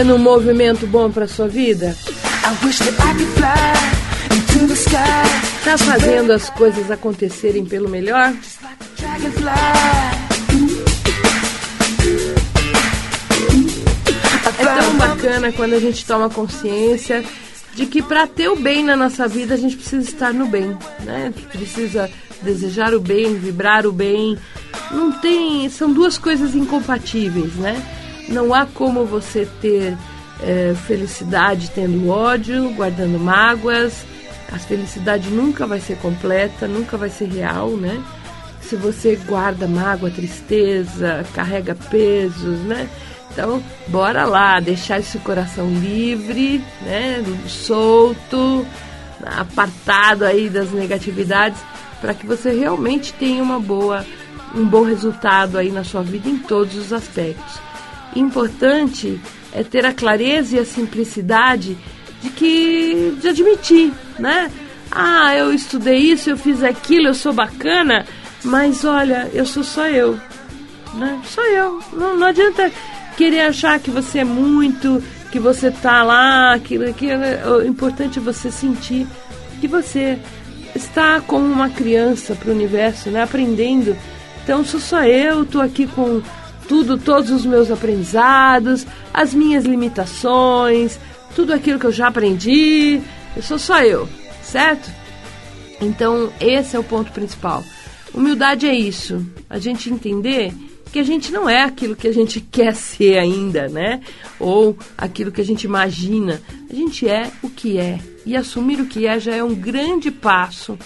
Trazendo um movimento bom para sua vida? Tá fazendo as coisas acontecerem pelo melhor? É tão bacana quando a gente toma consciência de que para ter o bem na nossa vida a gente precisa estar no bem, né? Precisa desejar o bem, vibrar o bem. Não tem, são duas coisas incompatíveis, né? Não há como você ter é, felicidade tendo ódio, guardando mágoas. A felicidade nunca vai ser completa, nunca vai ser real, né? Se você guarda mágoa, tristeza, carrega pesos, né? Então, bora lá, deixar esse coração livre, né? Solto, apartado aí das negatividades para que você realmente tenha uma boa, um bom resultado aí na sua vida em todos os aspectos. Importante é ter a clareza e a simplicidade de que de admitir, né? Ah, eu estudei isso, eu fiz aquilo, eu sou bacana, mas olha, eu sou só eu, né? Sou eu. Não, não adianta querer achar que você é muito, que você tá lá, aquilo, aquilo. O importante é você sentir que você está como uma criança para o universo, né? Aprendendo. Então sou só eu, estou aqui com tudo, todos os meus aprendizados, as minhas limitações, tudo aquilo que eu já aprendi. Eu sou só eu, certo? Então esse é o ponto principal. Humildade é isso, a gente entender que a gente não é aquilo que a gente quer ser ainda, né? Ou aquilo que a gente imagina. A gente é o que é. E assumir o que é já é um grande passo.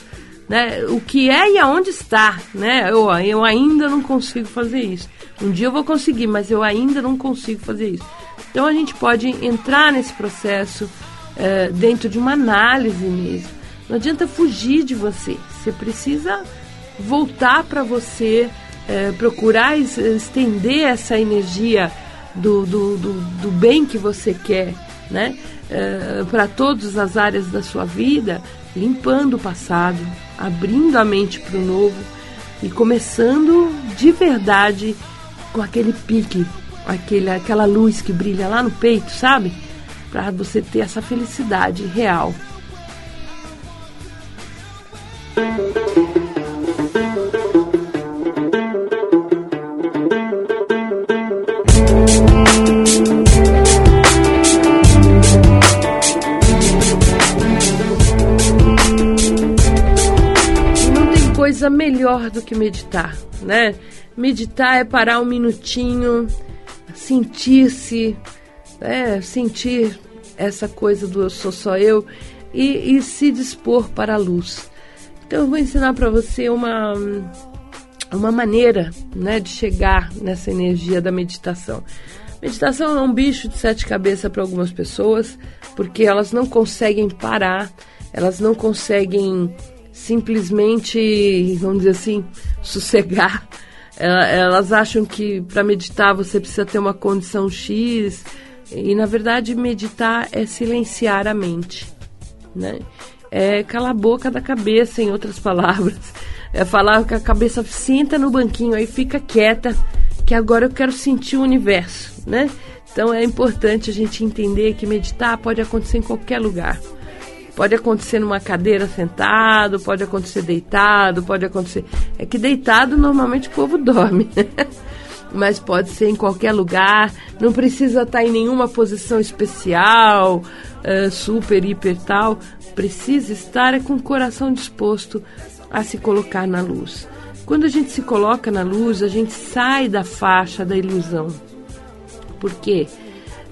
Né? O que é e aonde está, né? Eu, eu ainda não consigo fazer isso. Um dia eu vou conseguir, mas eu ainda não consigo fazer isso. Então a gente pode entrar nesse processo é, dentro de uma análise mesmo. Não adianta fugir de você. Você precisa voltar para você é, procurar estender essa energia do, do, do, do, bem que você quer, né? É, para todas as áreas da sua vida, limpando o passado, abrindo a mente para o novo e começando de verdade com aquele pique, aquele, aquela luz que brilha lá no peito, sabe? Para você ter essa felicidade real. melhor do que meditar, né? Meditar é parar um minutinho, sentir-se, é, sentir essa coisa do eu sou só eu e, e se dispor para a luz. Então eu vou ensinar para você uma uma maneira, né, de chegar nessa energia da meditação. Meditação é um bicho de sete cabeças para algumas pessoas, porque elas não conseguem parar, elas não conseguem simplesmente, vamos dizer assim, sossegar. Elas acham que para meditar você precisa ter uma condição X, e na verdade meditar é silenciar a mente, né? É calar a boca da cabeça, em outras palavras. É falar que a cabeça senta no banquinho aí, fica quieta, que agora eu quero sentir o universo, né? Então é importante a gente entender que meditar pode acontecer em qualquer lugar. Pode acontecer numa cadeira sentado, pode acontecer deitado, pode acontecer. É que deitado normalmente o povo dorme. Mas pode ser em qualquer lugar, não precisa estar em nenhuma posição especial, uh, super, hiper tal. Precisa estar é com o coração disposto a se colocar na luz. Quando a gente se coloca na luz, a gente sai da faixa da ilusão. Porque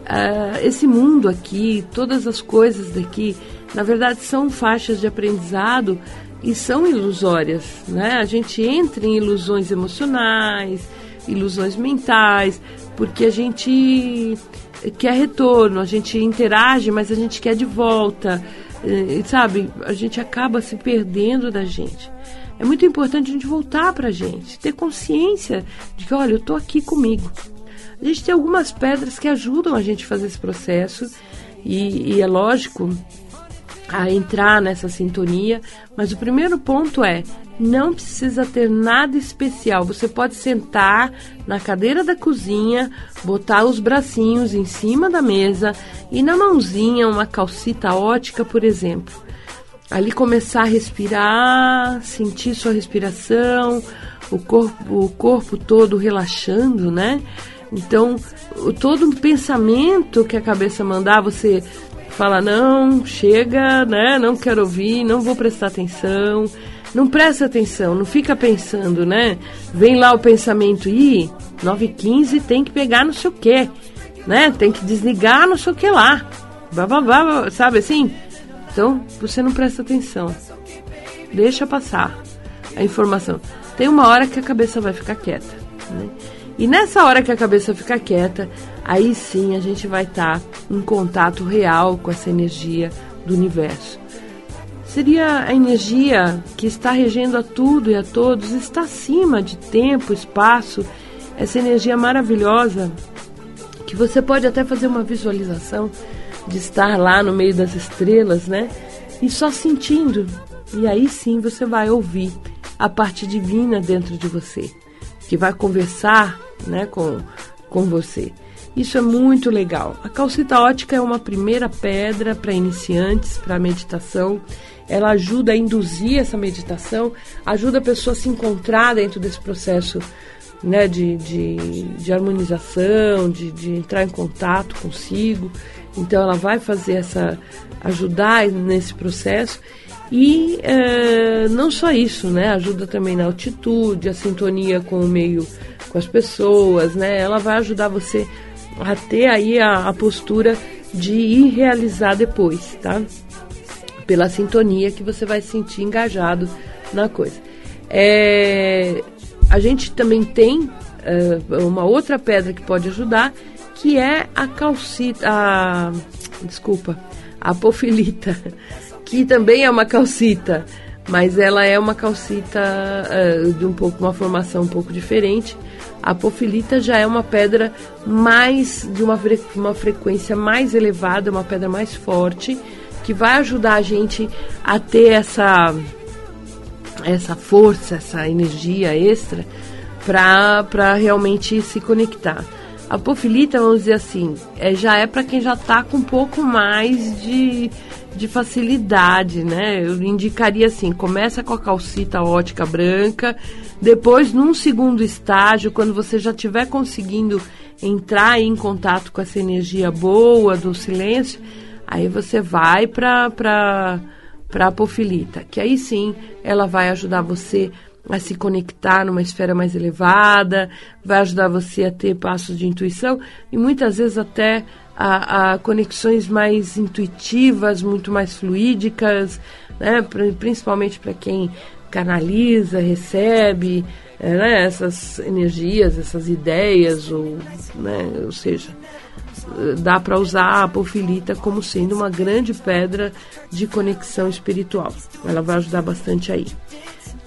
uh, esse mundo aqui, todas as coisas daqui, na verdade são faixas de aprendizado e são ilusórias, né? A gente entra em ilusões emocionais, ilusões mentais, porque a gente quer retorno, a gente interage, mas a gente quer de volta, e, sabe? A gente acaba se perdendo da gente. É muito importante a gente voltar para a gente, ter consciência de que, olha, eu estou aqui comigo. A gente tem algumas pedras que ajudam a gente a fazer esse processo, e, e é lógico a entrar nessa sintonia, mas o primeiro ponto é não precisa ter nada especial. Você pode sentar na cadeira da cozinha, botar os bracinhos em cima da mesa e na mãozinha uma calcita ótica, por exemplo. Ali começar a respirar, sentir sua respiração, o corpo, o corpo todo relaxando, né? Então, todo um pensamento que a cabeça mandar, você fala: não, chega, né? Não quero ouvir, não vou prestar atenção. Não presta atenção, não fica pensando, né? Vem lá o pensamento, ih, 9h15 tem que pegar não sei o quê, né? Tem que desligar não sei o que lá. Blá, sabe assim? Então, você não presta atenção. Deixa passar a informação. Tem uma hora que a cabeça vai ficar quieta, né? E nessa hora que a cabeça fica quieta, aí sim a gente vai estar tá em contato real com essa energia do universo. Seria a energia que está regendo a tudo e a todos, está acima de tempo, espaço, essa energia maravilhosa que você pode até fazer uma visualização de estar lá no meio das estrelas, né? E só sentindo. E aí sim você vai ouvir a parte divina dentro de você, que vai conversar, né, com, com você. Isso é muito legal. A calcita ótica é uma primeira pedra para iniciantes, para meditação ela ajuda a induzir essa meditação, ajuda a pessoa a se encontrar dentro desse processo né, de, de, de harmonização, de, de entrar em contato consigo. Então ela vai fazer essa. ajudar nesse processo. E é, não só isso, né? Ajuda também na altitude, a sintonia com o meio, com as pessoas, né? Ela vai ajudar você a ter aí a, a postura de ir realizar depois, tá? pela sintonia que você vai se sentir engajado na coisa. É, a gente também tem é, uma outra pedra que pode ajudar, que é a calcita, a, desculpa, a apofilita, que também é uma calcita, mas ela é uma calcita é, de um pouco uma formação um pouco diferente. A apofilita já é uma pedra mais de uma, uma frequência mais elevada, uma pedra mais forte que vai ajudar a gente a ter essa essa força, essa energia extra para realmente se conectar. A pofilita, vamos dizer assim, é, já é para quem já está com um pouco mais de, de facilidade, né? Eu indicaria assim, começa com a calcita ótica branca, depois num segundo estágio, quando você já estiver conseguindo entrar em contato com essa energia boa do silêncio, Aí você vai para para apofilita, que aí sim ela vai ajudar você a se conectar numa esfera mais elevada, vai ajudar você a ter passos de intuição e muitas vezes até a, a conexões mais intuitivas, muito mais fluídicas, né? principalmente para quem canaliza, recebe né? essas energias, essas ideias, ou, né? ou seja, dá para usar a apofilita como sendo uma grande pedra de conexão espiritual. Ela vai ajudar bastante aí.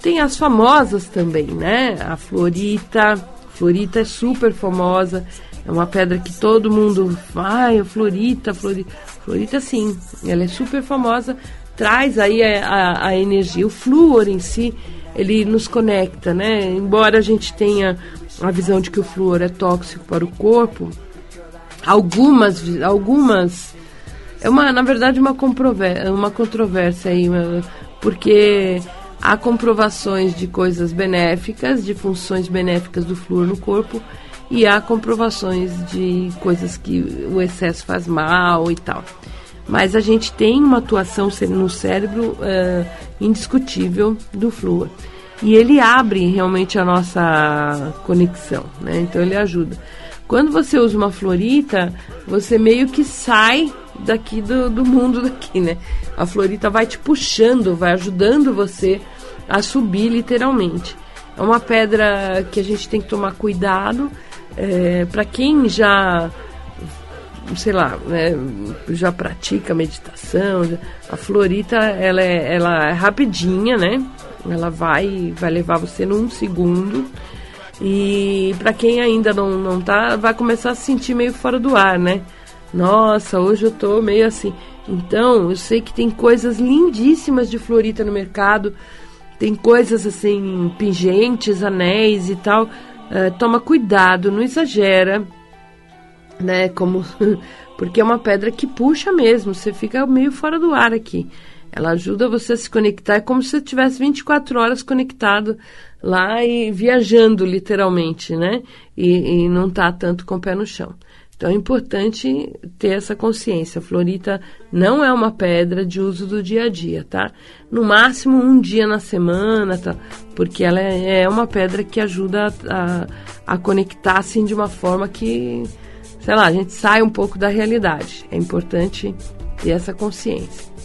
Tem as famosas também, né? A florita. Florita é super famosa. É uma pedra que todo mundo. Ai, florita, florita. Florita, sim. Ela é super famosa. Traz aí a, a, a energia. O flúor em si, ele nos conecta, né? Embora a gente tenha a visão de que o flúor é tóxico para o corpo, algumas, algumas é uma, na verdade, uma, uma controvérsia aí, porque há comprovações de coisas benéficas, de funções benéficas do flúor no corpo, e há comprovações de coisas que o excesso faz mal e tal. Mas a gente tem uma atuação no cérebro uh, indiscutível do flúor. E ele abre realmente a nossa conexão, né? Então ele ajuda. Quando você usa uma florita, você meio que sai daqui do, do mundo daqui, né? A florita vai te puxando, vai ajudando você a subir literalmente. É uma pedra que a gente tem que tomar cuidado. É, para quem já, sei lá, né, já pratica meditação, a florita ela é, ela é rapidinha, né? Ela vai, vai levar você num segundo. E para quem ainda não, não tá, vai começar a se sentir meio fora do ar, né? Nossa, hoje eu tô meio assim. Então, eu sei que tem coisas lindíssimas de florita no mercado. Tem coisas assim, pingentes, anéis e tal. Uh, toma cuidado, não exagera, né? Como porque é uma pedra que puxa mesmo, você fica meio fora do ar aqui. Ela ajuda você a se conectar, é como se você tivesse 24 horas conectado lá e viajando literalmente, né? E, e não tá tanto com o pé no chão. Então é importante ter essa consciência. A florita não é uma pedra de uso do dia a dia, tá? No máximo um dia na semana, tá? Porque ela é, é uma pedra que ajuda a, a conectar assim de uma forma que, sei lá, a gente sai um pouco da realidade. É importante ter essa consciência.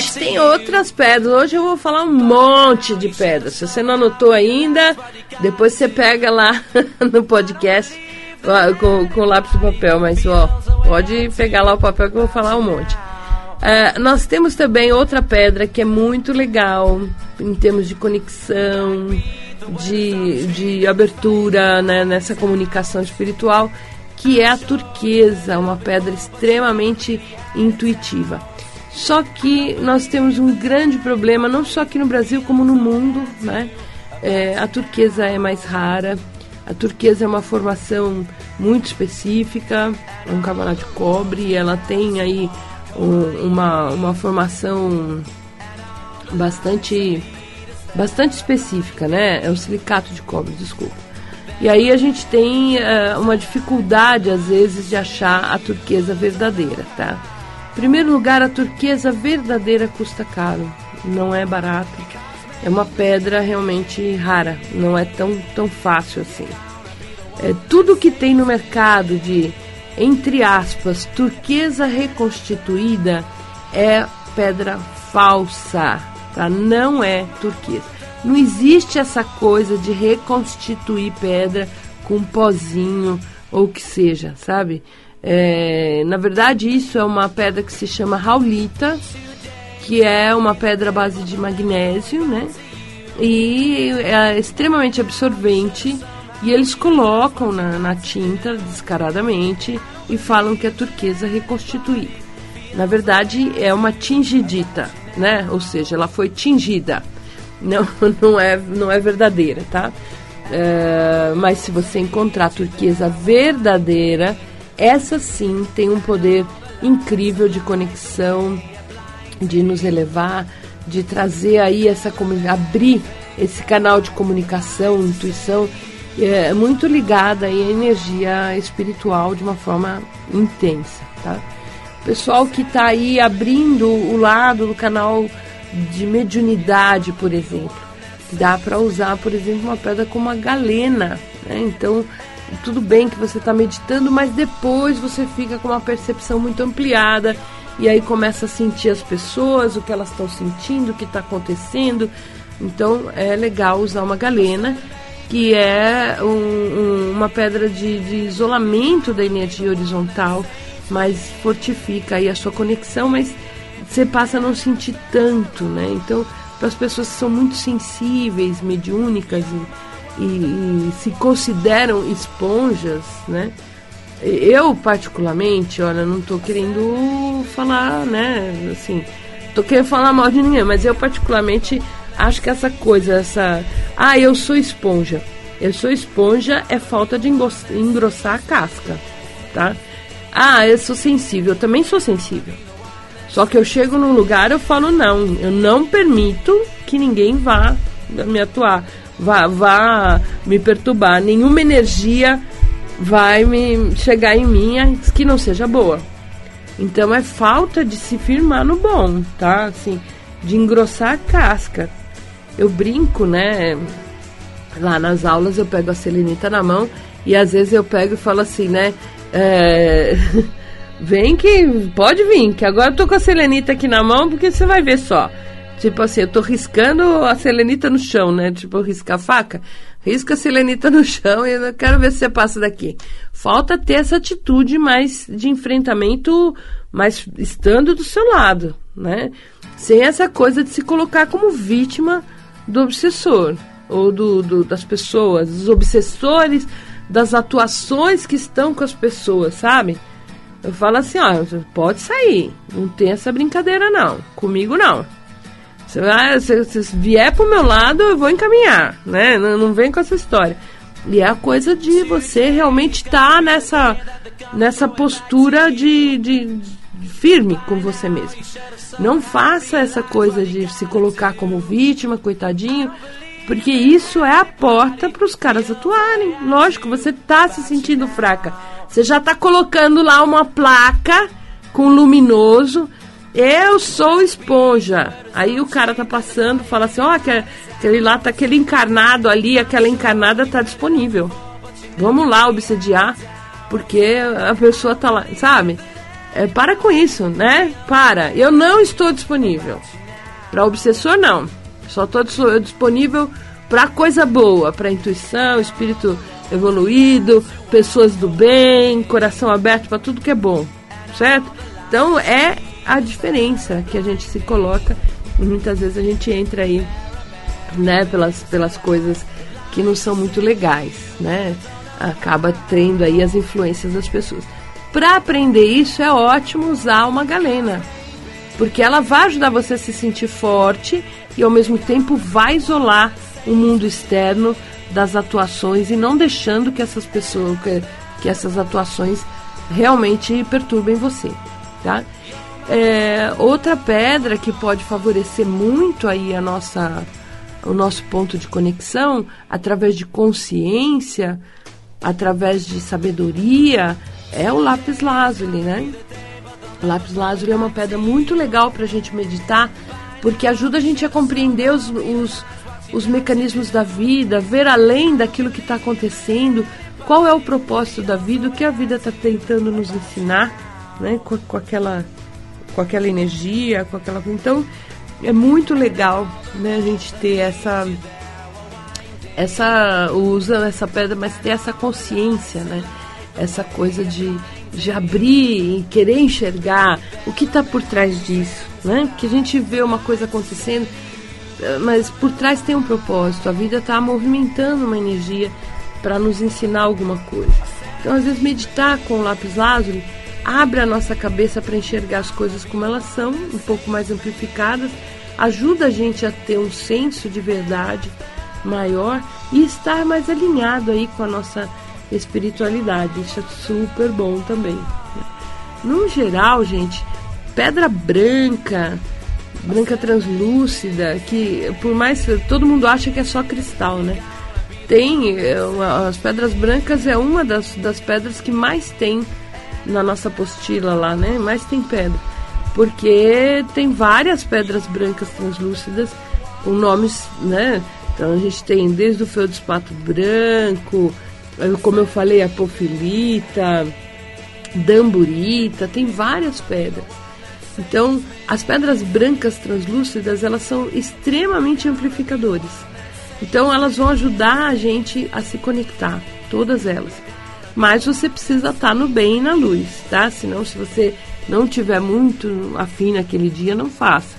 Gente tem outras pedras. Hoje eu vou falar um monte de pedras. Se você não anotou ainda, depois você pega lá no podcast com, com lápis e papel. Mas ó, pode pegar lá o papel que eu vou falar um monte. Uh, nós temos também outra pedra que é muito legal em termos de conexão, de, de abertura né, nessa comunicação espiritual, que é a turquesa, uma pedra extremamente intuitiva. Só que nós temos um grande problema, não só aqui no Brasil, como no mundo, né? É, a turquesa é mais rara, a turquesa é uma formação muito específica, é um cavalo de cobre, ela tem aí um, uma, uma formação bastante, bastante específica, né? É um silicato de cobre, desculpa. E aí a gente tem uh, uma dificuldade, às vezes, de achar a turquesa verdadeira, tá? Em primeiro lugar, a turquesa verdadeira custa caro, não é barato. É uma pedra realmente rara, não é tão, tão fácil assim. É, tudo que tem no mercado de, entre aspas, turquesa reconstituída é pedra falsa, tá? Não é turquesa. Não existe essa coisa de reconstituir pedra com pozinho ou o que seja, sabe? É, na verdade, isso é uma pedra que se chama raulita, que é uma pedra à base de magnésio, né? E é extremamente absorvente. E eles colocam na, na tinta descaradamente e falam que é turquesa reconstituída. Na verdade, é uma tingidita, né? Ou seja, ela foi tingida não, não, é, não é verdadeira, tá? É, mas se você encontrar a turquesa verdadeira, essa sim tem um poder incrível de conexão, de nos elevar, de trazer aí essa abrir esse canal de comunicação, intuição, é muito ligada aí à energia espiritual de uma forma intensa, tá? Pessoal que está aí abrindo o lado do canal de mediunidade, por exemplo. Dá para usar, por exemplo, uma pedra como a galena. Né? Então, tudo bem que você está meditando, mas depois você fica com uma percepção muito ampliada e aí começa a sentir as pessoas, o que elas estão sentindo, o que está acontecendo. Então, é legal usar uma galena que é um, um, uma pedra de, de, isolamento da energia horizontal, mas fortifica aí a sua conexão, mas você passa a não sentir tanto, né? Então, para as pessoas que são muito sensíveis, mediúnicas e, e, e se consideram esponjas, né? Eu, particularmente, olha, não estou querendo falar, né, assim, tô querendo falar mal de ninguém, mas eu, particularmente, acho que essa coisa, essa. Ah, eu sou esponja. Eu sou esponja é falta de engrossar a casca, tá? Ah, eu sou sensível. Eu também sou sensível. Só que eu chego num lugar eu falo não, eu não permito que ninguém vá me atuar, vá, vá me perturbar. Nenhuma energia vai me chegar em mim que não seja boa. Então é falta de se firmar no bom, tá? Assim, de engrossar a casca. Eu brinco, né? Lá nas aulas eu pego a selenita na mão e às vezes eu pego e falo assim, né? É... Vem que pode vir, que agora eu tô com a selenita aqui na mão, porque você vai ver só. Tipo assim, eu tô riscando a selenita no chão, né? Tipo, riscar a faca. Risca a selenita no chão e eu quero ver se você passa daqui. Falta ter essa atitude mais de enfrentamento, mas estando do seu lado, né? Sem essa coisa de se colocar como vítima do obsessor ou do, do das pessoas, dos obsessores das atuações que estão com as pessoas, sabe? Eu falo assim, ó, pode sair. Não tem essa brincadeira, não. Comigo, não. Se, se, se vier pro meu lado, eu vou encaminhar, né? Não, não vem com essa história. E é a coisa de você realmente estar tá nessa, nessa postura de, de firme com você mesmo. Não faça essa coisa de se colocar como vítima, coitadinho, porque isso é a porta para os caras atuarem. Lógico, você está se sentindo fraca você já está colocando lá uma placa com luminoso. Eu sou esponja. Aí o cara tá passando, fala assim: ó, oh, aquele lá tá aquele encarnado ali, aquela encarnada tá disponível. Vamos lá obsediar, porque a pessoa tá lá, sabe? É, para com isso, né? Para. Eu não estou disponível. Para obsessor, não. Só estou disponível para coisa boa, para intuição, espírito evoluído, pessoas do bem, coração aberto para tudo que é bom, certo? Então é a diferença que a gente se coloca e muitas vezes a gente entra aí, né, pelas, pelas coisas que não são muito legais, né? Acaba tendo aí as influências das pessoas. Para aprender isso é ótimo usar uma galena, porque ela vai ajudar você a se sentir forte e ao mesmo tempo vai isolar o mundo externo das atuações e não deixando que essas pessoas, que, que essas atuações realmente perturbem você, tá? É, outra pedra que pode favorecer muito aí a nossa, o nosso ponto de conexão, através de consciência, através de sabedoria, é o lápis lazuli, né? O lápis lazuli é uma pedra muito legal para a gente meditar, porque ajuda a gente a compreender os, os os mecanismos da vida, ver além daquilo que está acontecendo, qual é o propósito da vida, o que a vida está tentando nos ensinar, né? Com, com, aquela, com aquela energia, com aquela. Então é muito legal, né? A gente ter essa essa usando essa pedra, mas ter essa consciência, né? Essa coisa de, de abrir e querer enxergar o que está por trás disso, né? Porque a gente vê uma coisa acontecendo mas por trás tem um propósito. A vida está movimentando uma energia para nos ensinar alguma coisa. Então, às vezes, meditar com o lápis lazuli abre a nossa cabeça para enxergar as coisas como elas são, um pouco mais amplificadas, ajuda a gente a ter um senso de verdade maior e estar mais alinhado aí com a nossa espiritualidade. Isso é super bom também. Né? No geral, gente, pedra branca, branca translúcida, que por mais todo mundo acha que é só cristal, né? Tem é, as pedras brancas é uma das, das pedras que mais tem na nossa apostila lá, né? Mais tem pedra. Porque tem várias pedras brancas translúcidas com nomes, né? Então a gente tem desde o feldspato branco, como eu falei, a pofilita, damburita, tem várias pedras. Então, as pedras brancas translúcidas, elas são extremamente amplificadores. Então, elas vão ajudar a gente a se conectar, todas elas. Mas você precisa estar no bem e na luz, tá? Senão, se você não tiver muito afim naquele dia, não faça.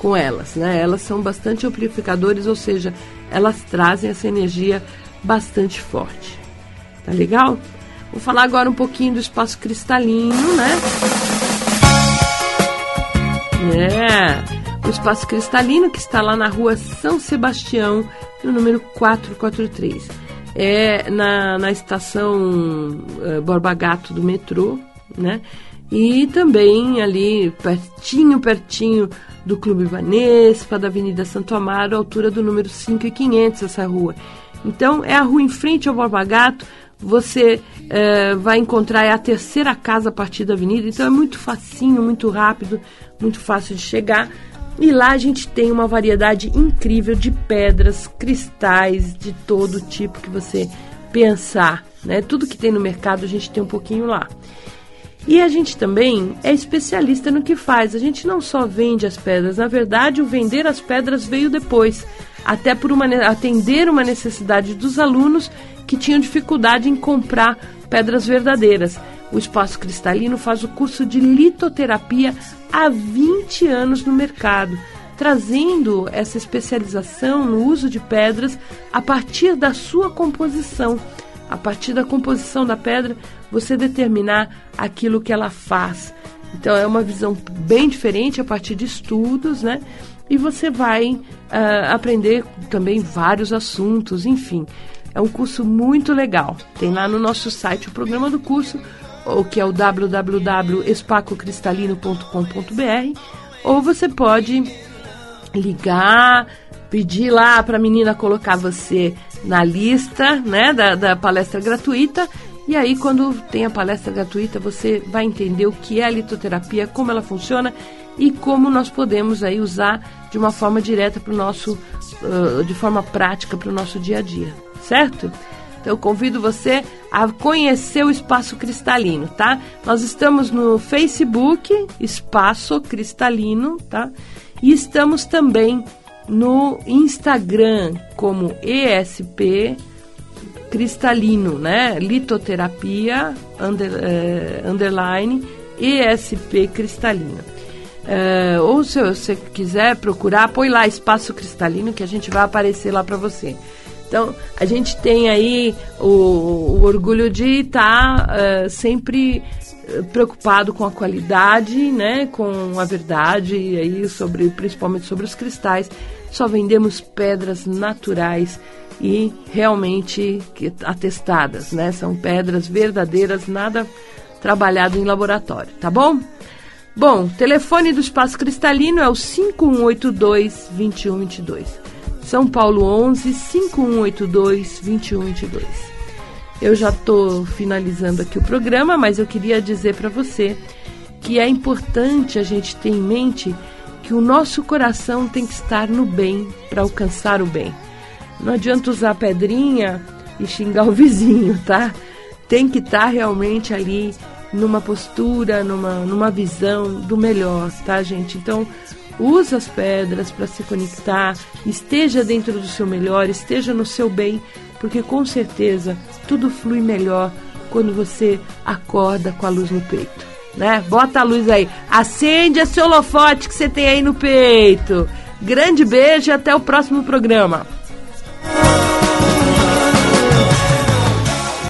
com elas, né? Elas são bastante amplificadores, ou seja, elas trazem essa energia bastante forte. Tá legal? Vou falar agora um pouquinho do espaço cristalino, né? É, o espaço cristalino que está lá na rua São Sebastião, no número 443. É na, na estação uh, Borba Gato do metrô, né? E também ali pertinho, pertinho do Clube Banespa, da Avenida Santo Amaro, altura do número 5 e 500 essa rua. Então é a rua em frente ao Borba Gato, você uh, vai encontrar é a terceira casa a partir da avenida, então é muito facinho, muito rápido, muito fácil de chegar. E lá a gente tem uma variedade incrível de pedras, cristais de todo tipo que você pensar, né? Tudo que tem no mercado a gente tem um pouquinho lá. E a gente também é especialista no que faz. A gente não só vende as pedras, na verdade, o vender as pedras veio depois, até por uma, atender uma necessidade dos alunos que tinham dificuldade em comprar pedras verdadeiras. O Espaço Cristalino faz o curso de litoterapia há 20 anos no mercado, trazendo essa especialização no uso de pedras a partir da sua composição. A partir da composição da pedra, você determinar aquilo que ela faz. Então é uma visão bem diferente a partir de estudos, né? E você vai uh, aprender também vários assuntos, enfim. É um curso muito legal. Tem lá no nosso site o programa do curso ou que é o www.espacocristalino.com.br, ou você pode ligar, pedir lá para a menina colocar você na lista né, da, da palestra gratuita. E aí, quando tem a palestra gratuita, você vai entender o que é a litoterapia, como ela funciona e como nós podemos aí usar de uma forma direta para o nosso, uh, de forma prática para o nosso dia a dia, certo? Então eu convido você a conhecer o Espaço Cristalino, tá? Nós estamos no Facebook, Espaço Cristalino, tá? E estamos também no Instagram como ESP Cristalino, né? Litoterapia under, uh, underline ESP Cristalino. Uh, ou se você quiser procurar, põe lá Espaço Cristalino que a gente vai aparecer lá para você. Então, a gente tem aí o, o orgulho de estar tá, uh, sempre eh, preocupado com a qualidade, né, com a verdade aí sobre, principalmente sobre os cristais. Só vendemos pedras naturais e realmente atestadas, né? São pedras verdadeiras, nada trabalhado em laboratório, tá bom? Bom, telefone do Espaço Cristalino é o 5182 2122. São Paulo 11 5182 2122. Eu já estou finalizando aqui o programa, mas eu queria dizer para você que é importante a gente ter em mente que o nosso coração tem que estar no bem para alcançar o bem. Não adianta usar pedrinha e xingar o vizinho, tá? Tem que estar realmente ali numa postura, numa, numa visão do melhor, tá, gente? Então, use as pedras para se conectar, esteja dentro do seu melhor, esteja no seu bem, porque com certeza tudo flui melhor quando você acorda com a luz no peito, né? Bota a luz aí, acende esse holofote que você tem aí no peito. Grande beijo e até o próximo programa.